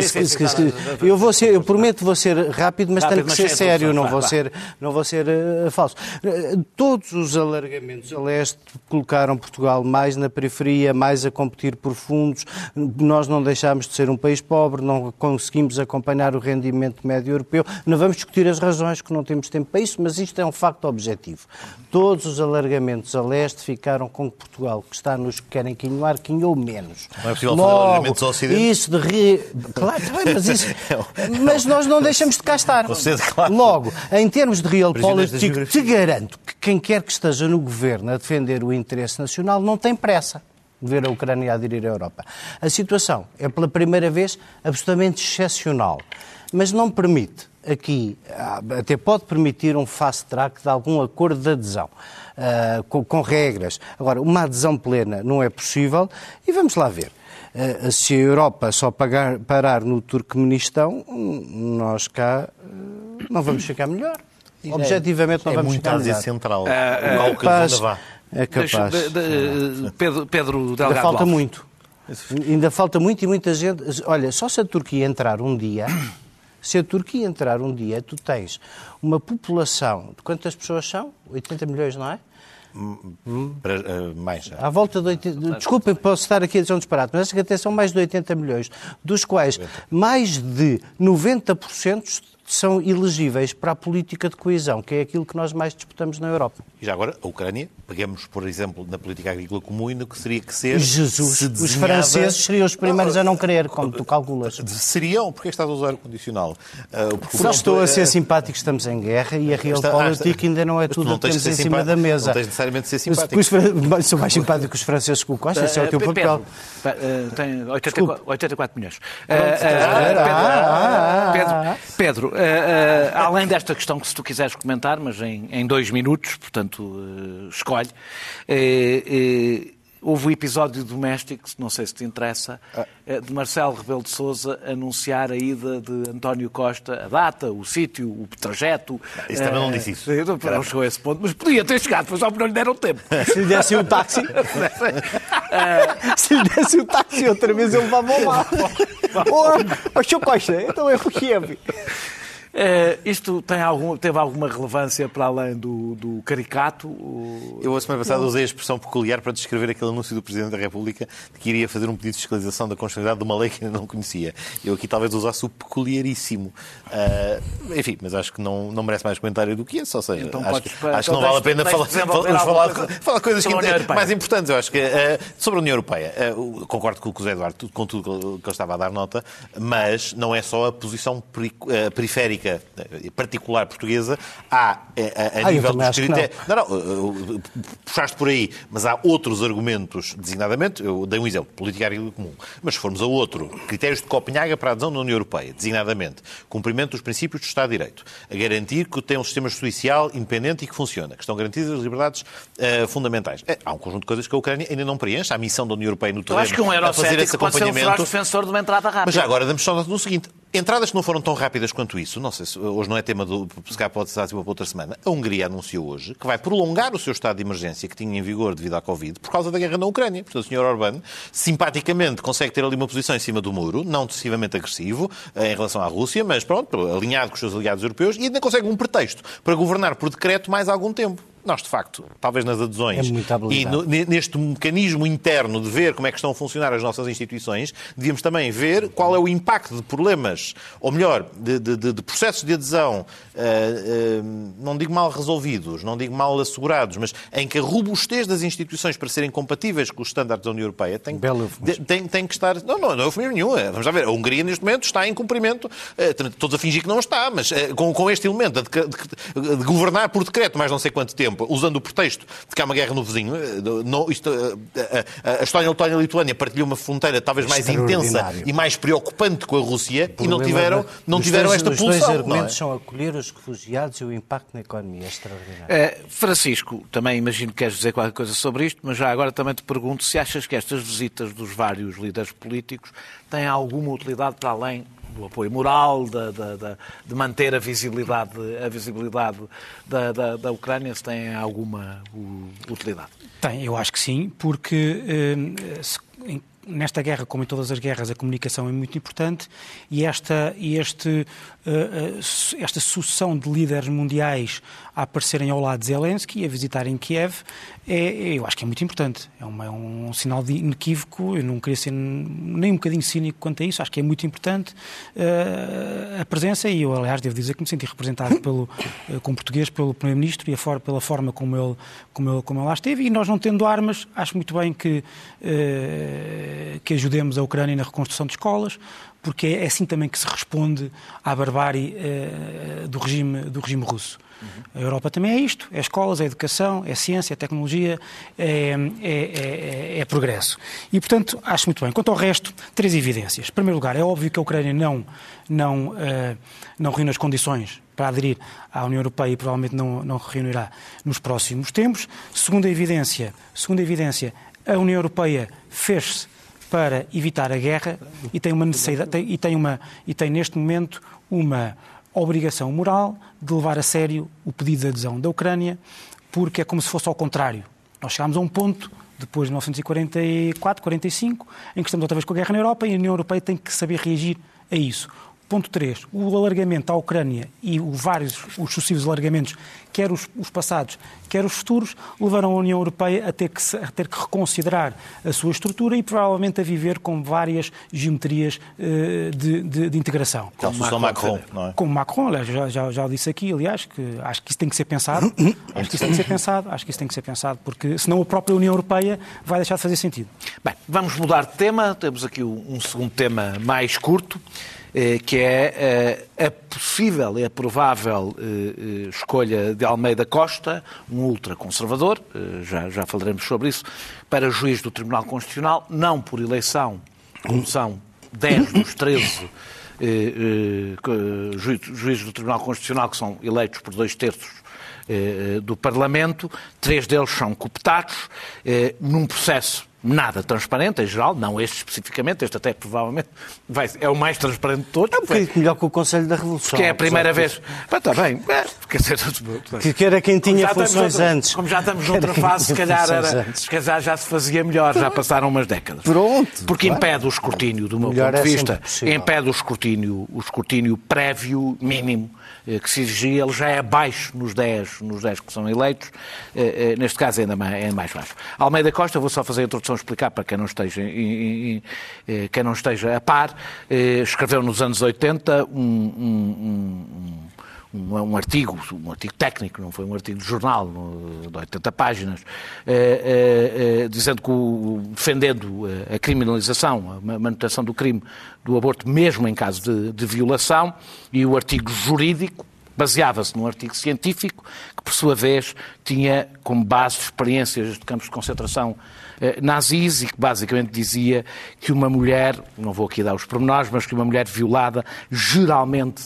Eu vou ser, eu prometo vou ser rápido, mas Rápido, tenho que mas ser sério, não vou ser, não vou ser eh, falso. Eh, todos os alargamentos a leste colocaram Portugal mais na periferia, mais a competir por fundos. Nós não deixámos de ser um país pobre, não conseguimos acompanhar o rendimento médio europeu. Não vamos discutir as razões, que não temos tempo para isso, mas isto é um facto objetivo. Todos os alargamentos a leste ficaram com Portugal, que está nos que querem quinhoar, quinhou menos. Não é possível fazer alargamentos ao Ocidente? Isso de ri... Claro, tá bem, mas, isso... mas nós não deixamos de cá estar. Você, claro. Logo, em termos de da realpolitik, te garanto que quem quer que esteja no governo a defender o interesse nacional não tem pressa de ver a Ucrânia aderir à Europa. A situação é, pela primeira vez, absolutamente excepcional, mas não permite aqui, ah, até pode permitir um fast track de algum acordo de adesão, ah, com, com regras. Agora, uma adesão plena não é possível e vamos lá ver. Ah, se a Europa só pagar- parar no Turcomenistão, hum, nós cá ah, não vamos ficar melhor. Objetivamente não é vamos muito ficar a Ásia melhor. Central. é, o Cáucaso capaz, onde vá. é Deixa- capaz. de- de- Pedro, Pedro Delgado Ainda falta muito. Ainda falta muito e muita gente. Olha, só se a Turquia entrar um dia, se a Turquia entrar um dia, tu tens uma população de quantas pessoas são? 80 milhões, não é? Para, uh, mais já. À volta de 80... Desculpem, posso estar aqui a dizer um disparate, mas acho que até são mais de 80 milhões, dos quais mais de 90% são elegíveis para a política de coesão, que é aquilo que nós mais disputamos na Europa. E já agora, a Ucrânia, pegamos, por exemplo, na política agrícola comum e no que seria que ser. Jesus, se os desenhava- franceses seriam os primeiros a não querer, como tu calculas. Seriam? Porque estás a usar o condicional? Uh, porque Não estou a ser é- simpático, estamos em guerra e a Está- realpolitik ah, ainda não é tudo não o que tens de temos em cima da mesa. Não tens necessariamente de ser Mas simpático. os fran- Sou mais simpático que os franceses com o Costa, esse é o teu papel. Pedro, eh, tem 84, 84 milhões. Eh, eh, estás a ver? Pedro, Ah, eh, além desta questão que se tu quiseres comentar, mas em, em dois minutos, portanto, eh, escolhe, eh, houve o episódio doméstico, não sei se te interessa, eh, de Marcelo Rebelo de Sousa anunciar a ida de António Costa, a data, o sítio, o trajeto. Isso também não disse isso. Não, não chegou a esse ponto, mas podia ter chegado, foi só porque não lhe deram tempo. Se lhe desse o táxi, se lhe desse o táxi outra vez, ele levava ao mar. Ô, Sr. Costa, então é o Kiev. Eh, isto tem algum, teve alguma relevância para além do, do caricato? O- Eu, a semana passada, usei a expressão peculiar para descrever aquele anúncio do Presidente da República de que iria fazer um pedido de fiscalização da constitucionalidade de uma lei que ainda não conhecia. Eu aqui talvez usasse o peculiaríssimo. Ah, enfim, mas acho que não, não merece mais comentário do que esse. Ou seja, Então acho, que- acho que então não vale a pena falar, falar, coisa falar coisas que, mais importantes. Eu acho que ah, sobre a União Europeia, ah, concordo com o que José Eduardo, com tudo que ele- que estava a dar nota, mas não é só a posição peri- periférica, ah, particular portuguesa. Há, ah, a, a Ah, eu nível dos não. critérios. Não, não, uh, uh, puxaste por aí, mas há outros argumentos, designadamente, eu dei um exemplo, política agrícola comum, mas se formos a outro, critérios de Copenhaga para a adesão na União Europeia, designadamente, cumprimento dos princípios do Estado de Direito, a garantir que tem um sistema judicial independente e que funciona, que estão garantidas as liberdades uh, fundamentais. É, há um conjunto de coisas que a Ucrânia ainda não preenche, a missão da União Europeia no Eu terreno acho que um a fazer esse pode ser um acompanhamento. defensor de uma entrada rápida. Mas já agora, damos só no seguinte. Entradas que não foram tão rápidas quanto isso, não sei se hoje não é tema do. Se calhar pode tema para outra semana. A Hungria anunciou hoje que vai prolongar o seu estado de emergência que tinha em vigor devido à Covid por causa da guerra na Ucrânia. Portanto, o Sr. Orbán simpaticamente consegue ter ali uma posição em cima do muro, não excessivamente agressivo eh, em relação à Rússia, mas pronto, alinhado com os seus aliados europeus e ainda consegue um pretexto para governar por decreto mais algum tempo. Nós, de facto, talvez nas adesões É e no- ne- neste mecanismo interno de ver como é que estão a funcionar as nossas instituições, devíamos também ver qual é o impacto de problemas, ou melhor, de, de- de- processos de adesão, eh, eh, não digo mal resolvidos, não digo mal assegurados, mas em que a robustez das instituições para serem compatíveis com os estándares da União Europeia tem, de- tem, tem que estar. Não, não, não é eufemismo nenhum. Eh, Vamos lá ver. A Hungria, neste momento, está em cumprimento. eh, Todos a fingir que não está, mas com, com este elemento de governar por decreto mais não sei quanto tempo, usando o pretexto de que há uma guerra no vizinho. eh, Não, isto, eh, a, a, a Estónia, a Letónia e a Lituânia partilham uma fronteira talvez mais intensa e mais preocupante com a Rússia e não tiveram, não os tiveram esta Os dois pulsão. é? argumentos são acolher os refugiados e o impacto na economia. É extraordinário. Eh, Francisco, também imagino que queres dizer qualquer coisa sobre isto, mas já agora também te pergunto se achas que estas visitas dos vários líderes políticos têm alguma utilidade para além do apoio moral, da- da- de manter a visibilidade, a visibilidade da, da, da Ucrânia, se têm alguma utilidade. Tem, eu acho que sim, porque eh, se- em- nesta guerra, como em todas as guerras, a comunicação é muito importante e esta, este, eh, eh, esta sucessão de líderes mundiais a aparecerem ao lado de Zelensky e a visitarem Kiev, é, eu acho que é muito importante. É, uma- é um sinal de inequívoco, eu não queria ser nem um bocadinho cínico quanto a isso, acho que é muito importante eh, a presença e eu, aliás, devo dizer que me senti representado pelo, eh, como português pelo Primeiro-Ministro e for, pela forma como ele, como, ele, como ele lá esteve e nós não tendo armas, acho muito bem que, eh, que ajudemos a Ucrânia na reconstrução de escolas, porque é assim também que se responde à barbárie eh, do, regime, do regime russo. A Europa também é isto: é escolas, é educação, é ciência, é tecnologia, é, é- é- é progresso. E, portanto, acho muito bem. Quanto ao resto, três evidências. Em primeiro lugar, é óbvio que a Ucrânia não, não, eh, não reúne as condições para aderir à União Europeia e provavelmente não, não reunirá nos próximos tempos. Segunda evidência, segunda evidência a União Europeia fez-se para evitar a guerra e tem uma necessidade tem- e tem uma e tem neste momento uma obrigação moral de levar a sério o pedido de adesão da Ucrânia, porque é como se fosse ao contrário. Nós chegámos a um ponto depois de 1944, 45, em que estamos outra vez com a guerra na Europa e a União Europeia tem que saber reagir a isso. Ponto 3. O alargamento à Ucrânia e o vários, os sucessivos alargamentos, quer os, os, passados, quer os futuros, levaram a União Europeia a ter, que, a ter que reconsiderar a sua estrutura e provavelmente a viver com várias geometrias uh, de, de, de, integração. Como Macron, Macron, não é? Como Macron, aliás, já, já, já disse aqui, aliás, que acho que isso tem que ser pensado. acho que isso tem que ser pensado, acho que isso tem que ser pensado, porque senão a própria União Europeia vai deixar de fazer sentido. Bem, vamos mudar de tema, temos aqui um segundo tema mais curto. Eh, que é eh, a possível e a provável eh, escolha de Almeida Costa, um ultraconservador, já, já falaremos sobre isso, para juiz do Tribunal Constitucional, não por eleição, como são 10 dos 13 juízes do Tribunal Constitucional que são eleitos por dois terços do Parlamento, três deles são cooptados, num processo nada transparente, em geral, não este especificamente, este até provavelmente vai, é o mais transparente de todos. É um bocadinho melhor que o Conselho da Revolução. Porque é a primeira vez. Mas está bem, é, quer dizer, que, que era quem tinha funções outra, antes. Como já estamos noutra fase, se calhar, era, se calhar já se fazia melhor, já passaram umas décadas. Pronto. Porque impede o escrutínio, do meu melhor ponto de é vista, impede o escrutínio, o escrutínio prévio mínimo eh, que se exigia, ele já é baixo nos 10, nos 10 que são eleitos, eh, eh, neste caso ainda mais, é mais baixo. Almeida Costa, vou só fazer a introdução, explicar para quem não esteja, quem não esteja a par, escreveu nos anos 80 um, um, um um, um, artigo, um artigo técnico, não foi um artigo de jornal, de 80 páginas, eh, eh, dizendo que, o, defendendo a criminalização, a manutenção do crime do aborto, mesmo em caso de, de violação, e o artigo jurídico baseava-se num artigo científico que, por sua vez, tinha como base experiências de campos de concentração eh, nazis e que basicamente dizia que uma mulher, não vou aqui dar os pormenores, mas que uma mulher violada geralmente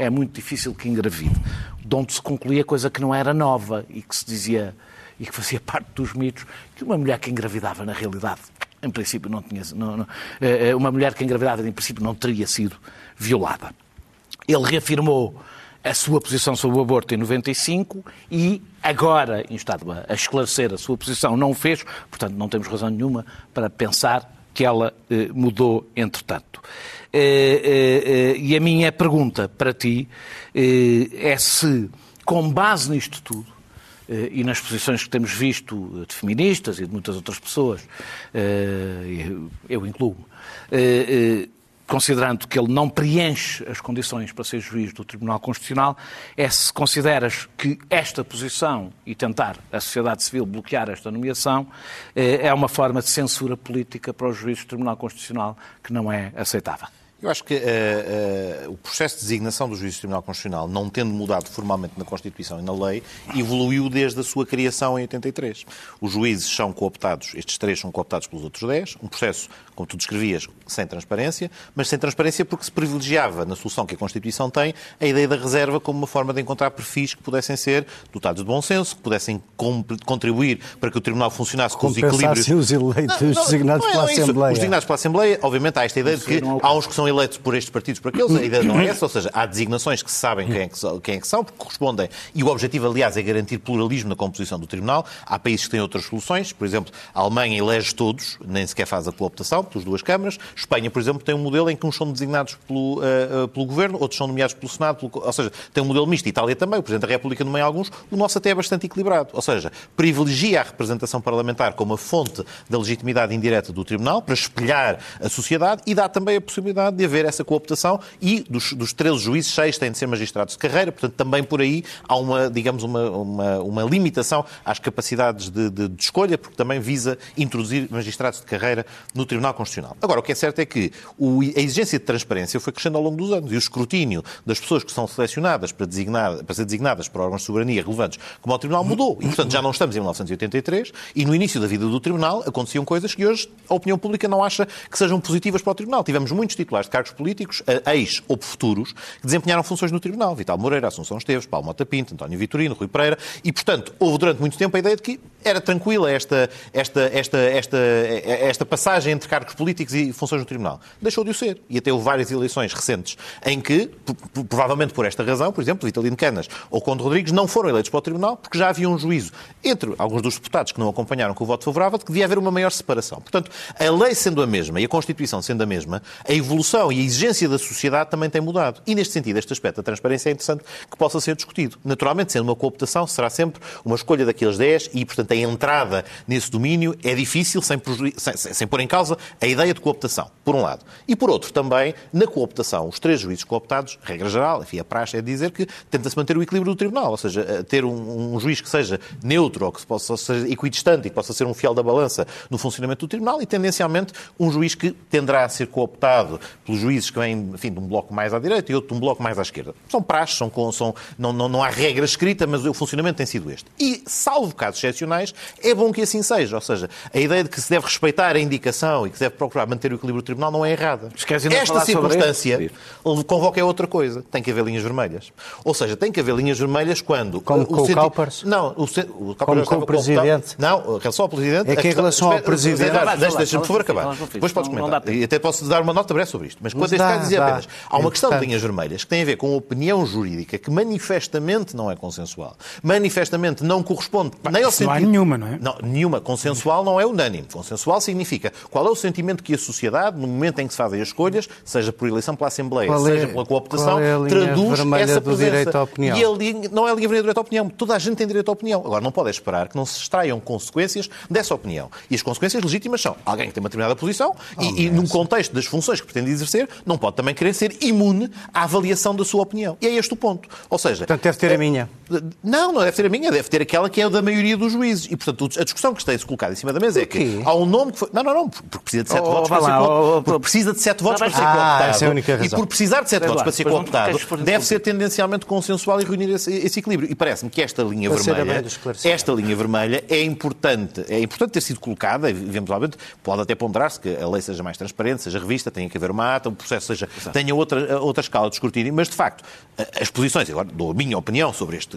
é muito difícil que engravide. De onde se concluía coisa que não era nova e que se dizia e que fazia parte dos mitos, que uma mulher que engravidava na realidade, em princípio não tinha, não, não, eh, uma mulher que engravidava em princípio não teria sido violada. Ele reafirmou a sua posição sobre o aborto em 95 e agora, instado a esclarecer a sua posição, não o fez, portanto não temos razão nenhuma para pensar que ela eh, mudou entretanto. Eh, eh, e a minha pergunta para ti é se, com base nisto tudo, e nas posições que temos visto de feministas e de muitas outras pessoas, eu incluo, considerando que ele não preenche as condições para ser juiz do Tribunal Constitucional, é se consideras que esta posição e tentar a sociedade civil bloquear esta nomeação é uma forma de censura política para os juízes do Tribunal Constitucional que não é aceitável. Eu acho que uh, uh, o processo de designação do juiz do Tribunal Constitucional, não tendo mudado formalmente na Constituição e na lei, evoluiu desde a sua criação em 83. Os juízes são cooptados, estes três são cooptados pelos outros dez, um processo, como tu descrevias, sem transparência, mas sem transparência porque se privilegiava, na solução que a Constituição tem, a ideia da reserva como uma forma de encontrar perfis que pudessem ser dotados de bom senso, que pudessem contribuir para que o Tribunal funcionasse com os equilíbrios... os eleitos não, não, designados não é, pela Assembleia. Os designados pela Assembleia, obviamente, há esta ideia de que há uns que são eleitos por estes partidos, por aqueles, a ideia não é essa, ou seja, há designações que se sabem quem é que, são, quem é que são, porque correspondem, e o objetivo, aliás, é garantir pluralismo na composição do Tribunal. Há países que têm outras soluções, por exemplo, a Alemanha elege todos, nem sequer faz a cooptação, pelas duas câmaras. Espanha, por exemplo, tem um modelo em que uns são designados pelo, uh, pelo Governo, outros são nomeados pelo Senado, pelo, ou seja, tem um modelo misto. Itália também, o Presidente da República nomeia alguns, o nosso até é bastante equilibrado, ou seja, privilegia a representação parlamentar como a fonte da legitimidade indireta do Tribunal, para espelhar a sociedade, e dá também a possibilidade de haver essa cooptação e dos, dos 13 juízes, 6 têm de ser magistrados de carreira, portanto, também por aí há uma, digamos, uma, uma, uma limitação às capacidades de, de, de, escolha, porque também visa introduzir magistrados de carreira no Tribunal Constitucional. Agora, o que é certo é que a exigência de transparência foi crescendo ao longo dos anos e o escrutínio das pessoas que são selecionadas para, designar, para ser designadas para órgãos de soberania relevantes como ao Tribunal mudou. E, portanto, já não estamos em 1983 e no início da vida do Tribunal aconteciam coisas que hoje a opinião pública não acha que sejam positivas para o Tribunal. Tivemos muitos titulares de cargos políticos ex ou futuros, que desempenharam funções no Tribunal. Vital Moreira, Assunção Esteves, Paulo Mota Pinto, António Vitorino, Rui Pereira. E, portanto, houve durante muito tempo a ideia de que era tranquila esta, esta, esta, esta, esta passagem entre cargos políticos e funções no Tribunal. Deixou de o ser. E até houve várias eleições recentes em que, provavelmente por esta razão, por exemplo, Vitalino Canas ou Conde Rodrigues não foram eleitos para o Tribunal porque já havia um juízo entre alguns dos deputados que não acompanharam com o voto favorável de que devia haver uma maior separação. Portanto, a lei sendo a mesma e a Constituição sendo a mesma, a evolução e a exigência da sociedade também tem mudado. E neste sentido, este aspecto da transparência é interessante que possa ser discutido. Naturalmente, sendo uma cooptação, será sempre uma escolha daqueles 10 e, portanto, a entrada nesse domínio é difícil sem, sem, sem pôr em causa a ideia de cooptação, por um lado. E por outro, também, na cooptação, os três juízes cooptados, regra geral, enfim, a praxe é dizer que tenta-se manter o equilíbrio do tribunal, ou seja, eh, ter um, um, juiz que seja neutro ou que possa ser equidistante e que possa ser um fiel da balança no funcionamento do tribunal e, tendencialmente, um juiz que tenderá a ser cooptado pelos juízes que vêm, enfim, de um bloco mais à direita e outro de um bloco mais à esquerda. São praxes, são, são, não, não, não há regra escrita, mas o funcionamento tem sido este. E, salvo casos excepcionais, é bom que assim seja. Ou seja, a ideia de que se deve respeitar a indicação e que se deve procurar manter o equilíbrio do tribunal não é errada. Esta circunstância convoca é outra coisa. Tem que haver linhas vermelhas. Ou seja, tem que haver linhas vermelhas quando... Como com o senti... Calpers? Não, o, o Como com o Presidente? Não, em relação ao Presidente... É que em relação ao Presidente... Deixa-me, por favor, acabar. Depois podes comentar. E até posso dar uma nota breve sobre isto. Mas quando este caso dizer apenas... Há uma questão de linhas vermelhas que tem a ver com a opinião jurídica que manifestamente não é consensual. Manifestamente não corresponde nem ao sentido... Não há nenhuma, não é? Não, nenhuma. Consensual não é unânime. Consensual significa qual é o sentimento que a sociedade, no momento em que se fazem as escolhas, seja por eleição pela Assembleia, qual seja é, pela cooptação, é traduz essa presença. E não é a linha vermelha do direito à opinião. Toda a gente tem direito à opinião. Agora, não pode esperar que não se extraiam consequências dessa opinião. E as consequências legítimas são alguém que tem uma determinada posição oh, e, e num contexto das funções que pretende exercer, não pode também querer ser imune à avaliação da sua opinião. E é este o ponto. Ou seja... Portanto, deve ter a minha. Não, não deve ter a minha, deve ter aquela que é a da maioria dos juízes. E, portanto, a discussão que está-se colocada em cima da mesa é que há um nome que foi... Não, não, não, porque precisa de sete oh, votos para ser cooptado. Porque precisa de sete votos para ser cooptado. Essa é a única razão. E por precisar de sete votos para ser cooptado, deve ser tendencialmente consensual e reunir esse, esse equilíbrio. E parece-me que esta linha vermelha, esta linha vermelha é importante, é importante ter sido colocada, eventualmente, pode até ponderar-se que a lei seja mais transparente, seja revista, tenha que haver uma ata, o processo seja, tenha outra, outra escala de escrutínio, mas de facto, as posições, agora dou a minha opinião sobre, este,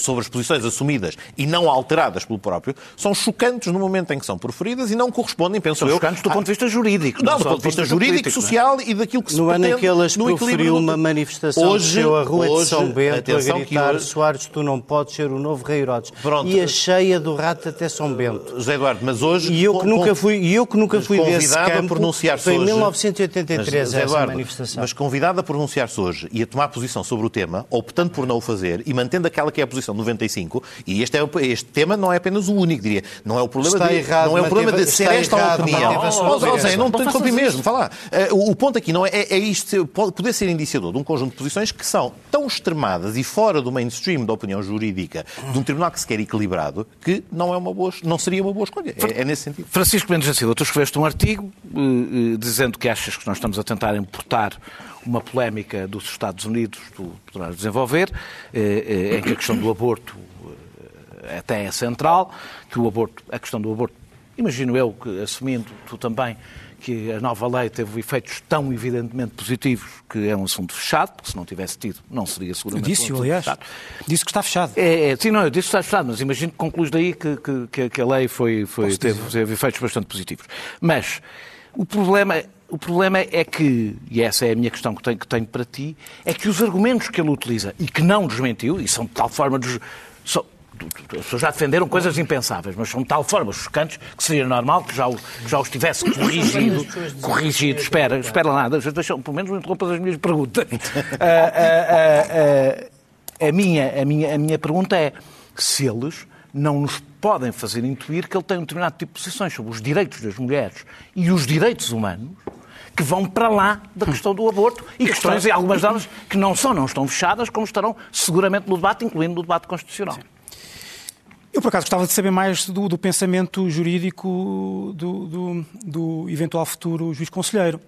sobre as posições assumidas e não alteradas pelo próprio, são chocantes no momento em que são proferidas e não correspondem, penso são eu... do ponto de vista jurídico. Não, do ponto de vista jurídico, político, social não? e daquilo que se no pretende... No ano em que elas proferiu uma manifestação hoje, a rua hoje, de São Bento a gritar hoje... Soares, tu não podes ser o novo Rei Herodes. Pronto. E a cheia do rato até São Bento. José Eduardo, mas hoje... E eu que nunca fui, e eu que nunca fui desse campo, a pronunciar-se foi em 1983 mas, essa manifestação. Mas convidado a pronunciar-se hoje e a tomar posição sobre o tema, optando por não o fazer e mantendo aquela que é a posição 95, e este, é, este tema não é apenas o único, diria. Não é o problema está de, errado, não é o problema de ser esta errado, a opinião. Oh, Zé, não te interrompi mesmo, falar. Uh, o ponto aqui não é, é, é isto, pode, poder ser indiciador de um conjunto de posições que são tão extremadas e fora do mainstream da opinião jurídica de um tribunal que se quer equilibrado que não, é uma boa, não seria uma boa escolha. É, é nesse sentido. Francisco Mendes da Silva, tu escreveste um artigo uh, dizendo que achas que nós estamos a tentar importar uma polémica dos Estados Unidos, tu poderás desenvolver, eh, em que a questão do aborto até é central, que o aborto, a questão do aborto, imagino eu que assumindo tu também que a nova lei teve efeitos tão evidentemente positivos que é um assunto fechado, porque se não tivesse tido, não seria seguramente disse, um aliás, fechado. Disse que está fechado. É, é, sim, não, eu disse que está fechado, mas imagino que concluís daí que, que, que a lei foi, foi, teve, teve efeitos bastante positivos. Mas o problema o problema é que, e essa é a minha questão que tenho, que tenho para ti, é que os argumentos que ele utiliza e que não desmentiu, e são de tal forma. Des, são, as pessoas já defenderam coisas impensáveis, mas são de tal forma chocantes que seria normal que já, o, que já os tivesse corrigido. corrigido. Espera, espera lá, deixa, deixa, pelo menos não interrompas as minhas perguntas. a, a, a, a, minha, a, minha, a minha pergunta é se eles não nos podem fazer intuir que ele tem um determinado tipo de posições sobre os direitos das mulheres e os direitos humanos que vão para lá da questão do aborto e questões, e algumas delas, que não só não estão fechadas, como estarão seguramente no debate, incluindo no debate constitucional. Sim. Eu, por acaso, gostava de saber mais do, do pensamento jurídico do, do, do, eventual futuro juiz conselheiro.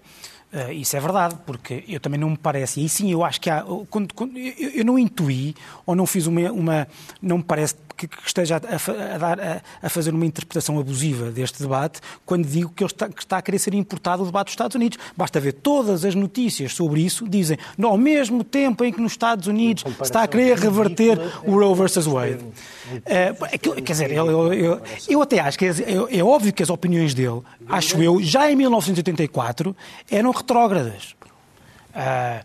Uh, isso é verdade, porque eu também não me parece, e aí sim eu acho que há, quando, quando, eu, eu, não intuí, ou não fiz uma, uma não me parece que, que esteja a, a, dar, a, a, fazer uma interpretação abusiva deste debate, quando digo que, ele está, que está a querer ser importado o debate dos Estados Unidos. Basta ver todas as notícias sobre isso, dizem, no, ao mesmo tempo em que nos Estados Unidos se está a querer reverter o Roe versus Wade. Uh, quer dizer, eu, eu, eu, eu até acho que é, é, é óbvio que as opiniões dele, acho eu, já em 1984, eram retrógradas. Uh,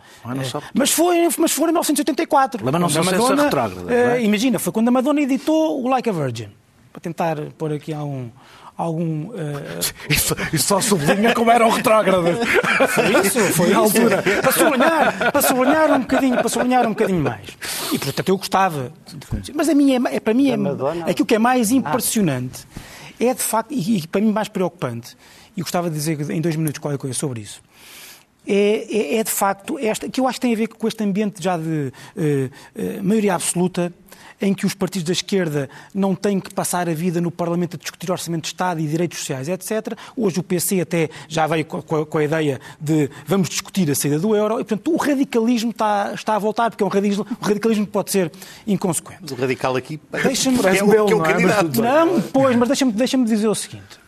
mas, foi, mas foi em 1984. Mas não sei se é retrógrada. Uh, imagina, foi quando a Madonna editou o Like a Virgin. Para tentar pôr aqui algum. algum uh... isso, isso só sublinha como eram retrógradas. Foi isso, foi a altura. Para sublinhar, para sublinhar um bocadinho, para sublinhar um bocadinho mais. E portanto eu gostava. Mas a minha é, é para mim é, aquilo que é mais impressionante é de facto, e, e para mim mais preocupante, e gostava de dizer em dois minutos qualquer coisa sobre isso é, é, é, de facto esta, que eu acho que tem a ver com este ambiente já de uh, uh, maioria absoluta, em que os partidos da esquerda não têm que passar a vida no Parlamento a discutir orçamento de Estado e direitos sociais, etc. Hoje o PC até já veio com a, com a ideia de vamos discutir a saída do euro e, portanto, o radicalismo está, está a voltar, porque é um radicalismo, o radicalismo pode ser inconsequente. Mas o radical aqui deixa-me é, o, é o candidato. Não, pois, mas deixa-me deixa dizer o seguinte.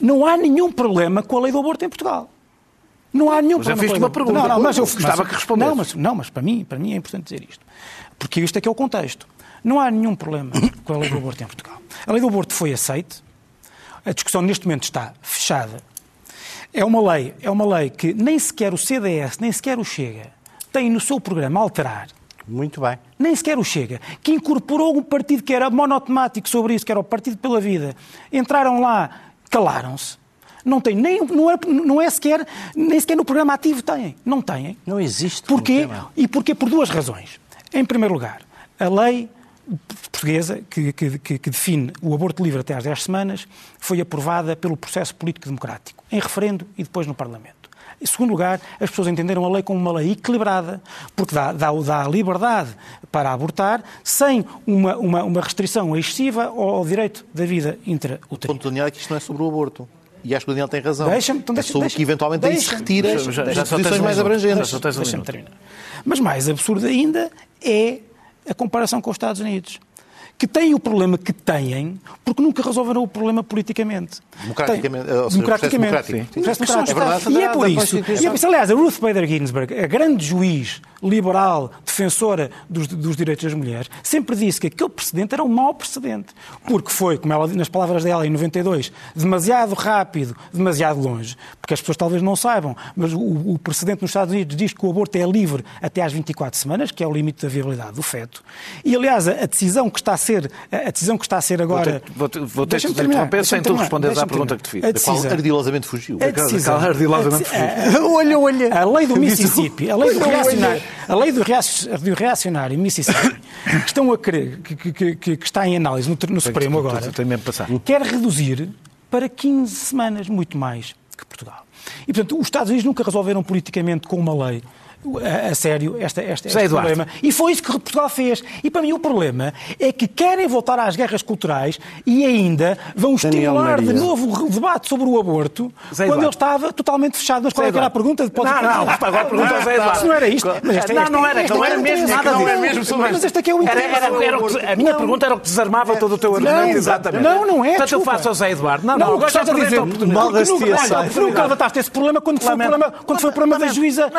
Não há nenhum problema com a lei do aborto em Portugal. Não há nenhum mas problema. Já fiz uma pergunta. Não, não, mas eu gostava mas, que respondesse. Não, mas, não, mas para mim, para mim é importante dizer isto. Porque isto é que é o contexto. Não há nenhum problema com a lei do aborto em Portugal. A lei do aborto foi aceite. A discussão neste momento está fechada. É uma lei, é uma lei que nem sequer o CDS, nem sequer o Chega tem no seu programa alterar. Muito bem. Nem sequer o Chega, que incorporou um partido que era monotemático sobre isso, que era o Partido pela Vida. Entraram lá, calaram-se não tem nem, não é, não é sequer, nem sequer no programa ativo têm. Não têm. Não existe. Porquê? E porquê? Por duas razões. Em primeiro lugar, a lei portuguesa que, que, que, define o aborto livre até às 10 semanas foi aprovada pelo processo político-democrático, em referendo e depois no Parlamento. Em segundo lugar, as pessoas entenderam a lei como uma lei equilibrada, porque dá, dá, dá liberdade para abortar, sem uma, uma, uma restrição excessiva ao direito da vida intrauterina. O ponto de é que isto não é sobre o aborto. E acho que o Daniel tem razão. Deixa-me, então deixa, é sobre deixa, que eventualmente deixa, se retira deixa, já, já posições mais abrangentes. Deixa, deixa terminar. Mas mais absurdo ainda é a comparação com os Estados Unidos que têm o problema que têm porque nunca resolveram o problema politicamente. Democraticamente. Tem, democraticamente. Sim. É verdade. E é por isso. E é, aliás, a Ruth Bader Ginsburg, a grande juiz liberal, defensora dos, dos, direitos das mulheres, sempre disse que aquele precedente era um mau precedente. Porque foi, como ela, nas palavras dela, em 92, demasiado rápido, demasiado longe. Porque as pessoas talvez não saibam, mas o, o precedente nos Estados Unidos diz que o aborto é livre até às 24 semanas, que é o limite da viabilidade do feto. E, aliás, a, a decisão que está a ser, a decisão que está a ser agora... Vou ter, vou ter, vou ter de interromper sem tu responderes à pergunta que te fiz. A decisão, qual ardilosamente fugiu. A decisão, ardilosamente fugiu. Olha, olha. A lei do Mississippi, a lei do reacionário, a lei do reacionário Mississippi, que, estão a querer, que, que, que, que está em análise no, no Supremo agora, quer reduzir para 15 semanas, muito mais que Portugal. E, portanto, os Estados Unidos nunca resolveram politicamente com uma lei a, a sério esta, esta, este problema. E foi isso que Portugal fez. E para mim o problema é que querem voltar às guerras culturais e ainda vão estimular de novo o debate sobre o aborto quando ele estava totalmente fechado. Mas qual é que era a pergunta? Pode não, não, agora a pergunta ao Zé Eduardo. Se não era isto. Mas esta, não, não era, não era mesmo nada é mesmo sobre Mas este aqui é o interesse. A minha pergunta era o que desarmava todo o teu argumento. Exatamente. Não, não é. Portanto, eu faço ao Zé Eduardo. Não, não, estás a dizer. Nunca levantaste esse problema quando foi o problema da juíza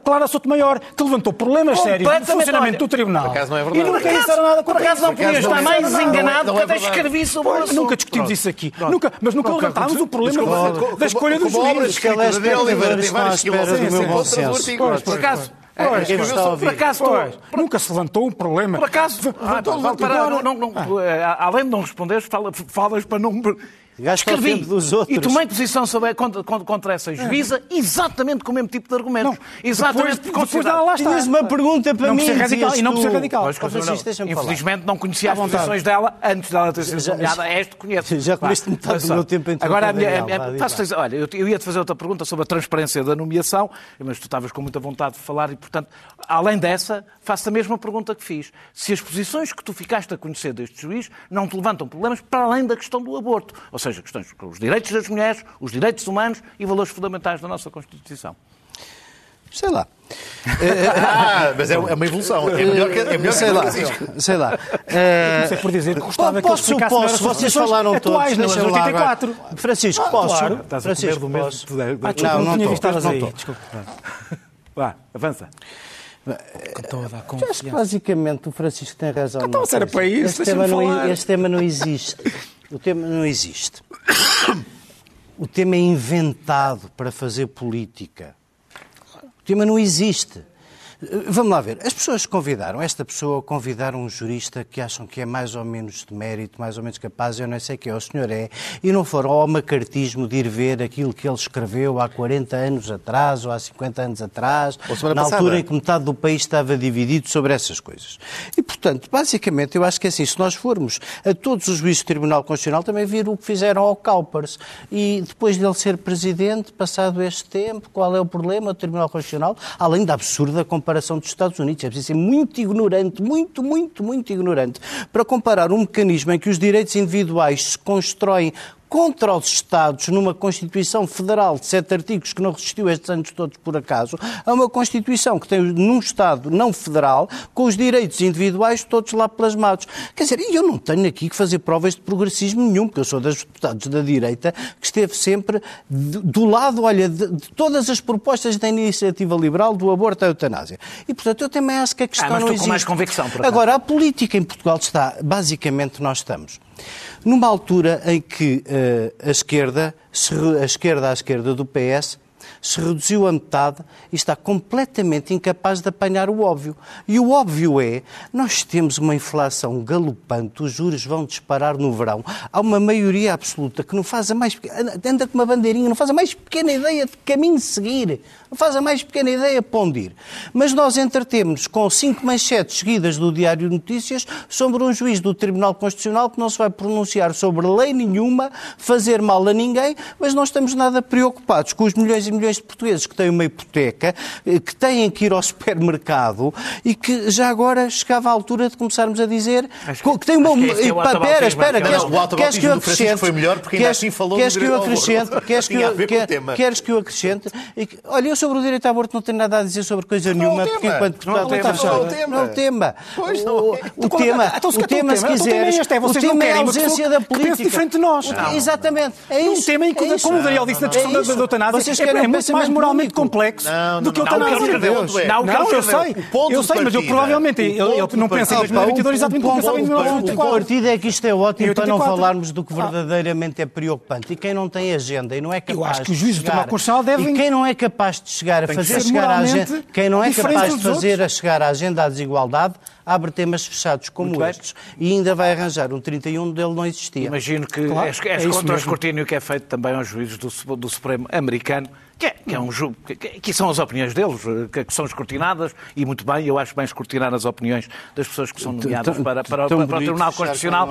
Clara Sotomayor que levantou problemas sérios no funcionamento do Tribunal. Por acaso não é verdade. E nunca disseram nada Por acaso não podias estar mais enganado que até escrevi sobre o Nunca discutimos isso aqui. Nunca, mas nunca levantámos o problema da escolha dos juízes. Que ela está à espera do meu bom senso. Por acaso, Pois, pois, por acaso, pois, nunca se levantou um problema. Por acaso, ah, para, para, não, não, ah. além de não responder, falas para não Escrevi dos outros. E tomei posição sobre, contra, contra essa juíza exatamente com o mesmo tipo de argumentos. Não, exatamente depois, depois lá está. Tinhas uma pergunta para não mim. Radical, e não precisa radical. Pois, não. Infelizmente não conhecia as posições dela antes dela ter sido nomeada. Este conheço. Já comeste metade do meu tempo em Agora, a minha, a minha, olha, eu, eu ia-te fazer outra pergunta sobre a transparência da nomeação, mas tu estavas com muita vontade de falar e, portanto, além dessa, faço a mesma pergunta que fiz. Se as posições que tu ficaste a conhecer deste juiz não te levantam problemas para além da questão do aborto. Ou seja, questões com os direitos das mulheres, os direitos humanos e valores fundamentais da nossa Constituição. Sei lá. Ah, mas é é uma evolução. É melhor que, é melhor sei que lá, Francisco. sei lá. Comecei por dizer que gostava que posso, melhor posso, vocês falaram atuais, todos. lá 84. agora. Francisco, posso? claro. Estás a comer Francisco, do mesmo... posso? Ah, desculpa, Não, não, não tinha visto aí. Desculpa. Vá, avança. Com toda a Eu acho que confiança. basicamente o Francisco tem razão. Então, era para isso, este tema, não, este tema não existe. O tema não existe. O tema é inventado para fazer política. O tema não existe. Vamos lá ver. As pessoas convidaram, esta pessoa convidaram um jurista que acham que é mais ou menos de mérito, mais ou menos capaz, eu não sei quem é, o senhor é, e não foram ao macartismo de ir ver aquilo que ele escreveu há 40 anos atrás ou há 50 anos atrás, na passada. altura em que metade do país estava dividido sobre essas coisas. E, portanto, basicamente, eu acho que é assim, se nós formos a todos os juízes do Tribunal Constitucional, também viram o que fizeram ao Calpers. E depois dele ser presidente, passado este tempo, qual é o problema do Tribunal Constitucional? Além da absurda comparação dos Estados Unidos. É preciso ser muito ignorante, muito, muito, muito ignorante, para comparar um mecanismo em que os direitos individuais se constroem contra os Estados numa Constituição Federal de sete artigos que não resistiu estes anos todos por acaso, a uma Constituição que tem num Estado não federal com os direitos individuais todos lá plasmados. Quer dizer, e eu não tenho aqui que fazer provas de progressismo nenhum, porque eu sou dos deputados da direita que esteve sempre do lado, olha, de, de todas as propostas da iniciativa liberal, do aborto à eutanásia. E, portanto, eu também acho que a questão Ah, mas não tu com existe. mais convicção, por acaso. Agora, a política em Portugal está, basicamente, nós estamos numa altura em que eh, a esquerda, a esquerda à esquerda do PS, se reduziu a metade e está completamente incapaz de apanhar o óbvio. E o óbvio é, nós temos uma inflação galopante, os juros vão disparar no verão, há uma maioria absoluta que não faz a mais anda com uma bandeirinha, não faz a mais pequena ideia de caminho seguir, não faz a mais pequena ideia para onde ir. Mas nós entretemos com cinco manchetes seguidas do Diário de Notícias sobre um juiz do Tribunal Constitucional que não se vai pronunciar sobre lei nenhuma, fazer mal a ninguém, mas não estamos nada preocupados com os milhões e milhões de portugueses que têm uma hipoteca, eh, que têm que ir ao supermercado e que já agora chegava a altura de começarmos a dizer Acho que, que- tem uma... que é Pá, Espera, autobautismo, espera, é queres, que eu acrescente? foi melhor porque ainda Queres- assim falou queres que eu acrescente? Queres que eu, queres que eu acrescente? Olha, eu sobre o direito ao aborto não tenho nada a dizer sobre coisa nenhuma, o porque enquanto é deputado Não é o tema. não é o tema. Pois, não é. o- tema, se o tema, se é quiseres, é, o tema é a ausência da política. diferente de nós. Exatamente. É isso. tema em que, é como o Daniel disse na É discussão da, eutanásia, é, é um muito mais pensamento moralmente único. complexo Não, do que não, não, eutanásia. não, não, não, eu sei. o Eu sei, mas eu partida- provavelmente o de não pensa em partida- 2022 exatamente como O pensava em ponto- o ponto de 1984. partida é que isto é ótimo para não 84. falarmos do que verdadeiramente é preocupante. E quem não tem agenda e não é capaz Eu acho que os de juízes do Tribunal Constitucional devem- E quem não é capaz de chegar a que fazer chegar a moralmente agenda, quem não é capaz de fazer a chegar à agenda à desigualdade, abre temas fechados como Muito bem. estes e ainda vai arranjar um 31 dele não existia. Imagino que Claro, és, é és isso contra o escrutínio que é feito também aos juízes do, do Supremo americano, que é, que é um que, que- são as opiniões deles, eh, que são escrutinadas, e muito bem, eu acho bem escrutinar as opiniões das pessoas que são nomeadas tão- para, para, tão para, o Tribunal Constitucional.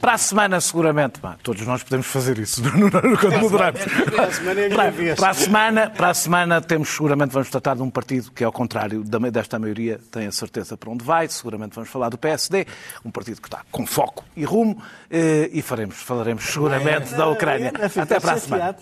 Para a semana, seguramente, pá, todos nós podemos fazer isso no- quando moderamos. Para a semana é minha Para, para a semana, para a semana temos seguramente vamos tratar de um partido que, ao contrário desta maioria, tem a certeza para onde vai. Seguramente vamos falar do PSD, um partido que está com foco e rumo, eh, e faremos, falaremos seguramente da Ucrânia. Até para a semana.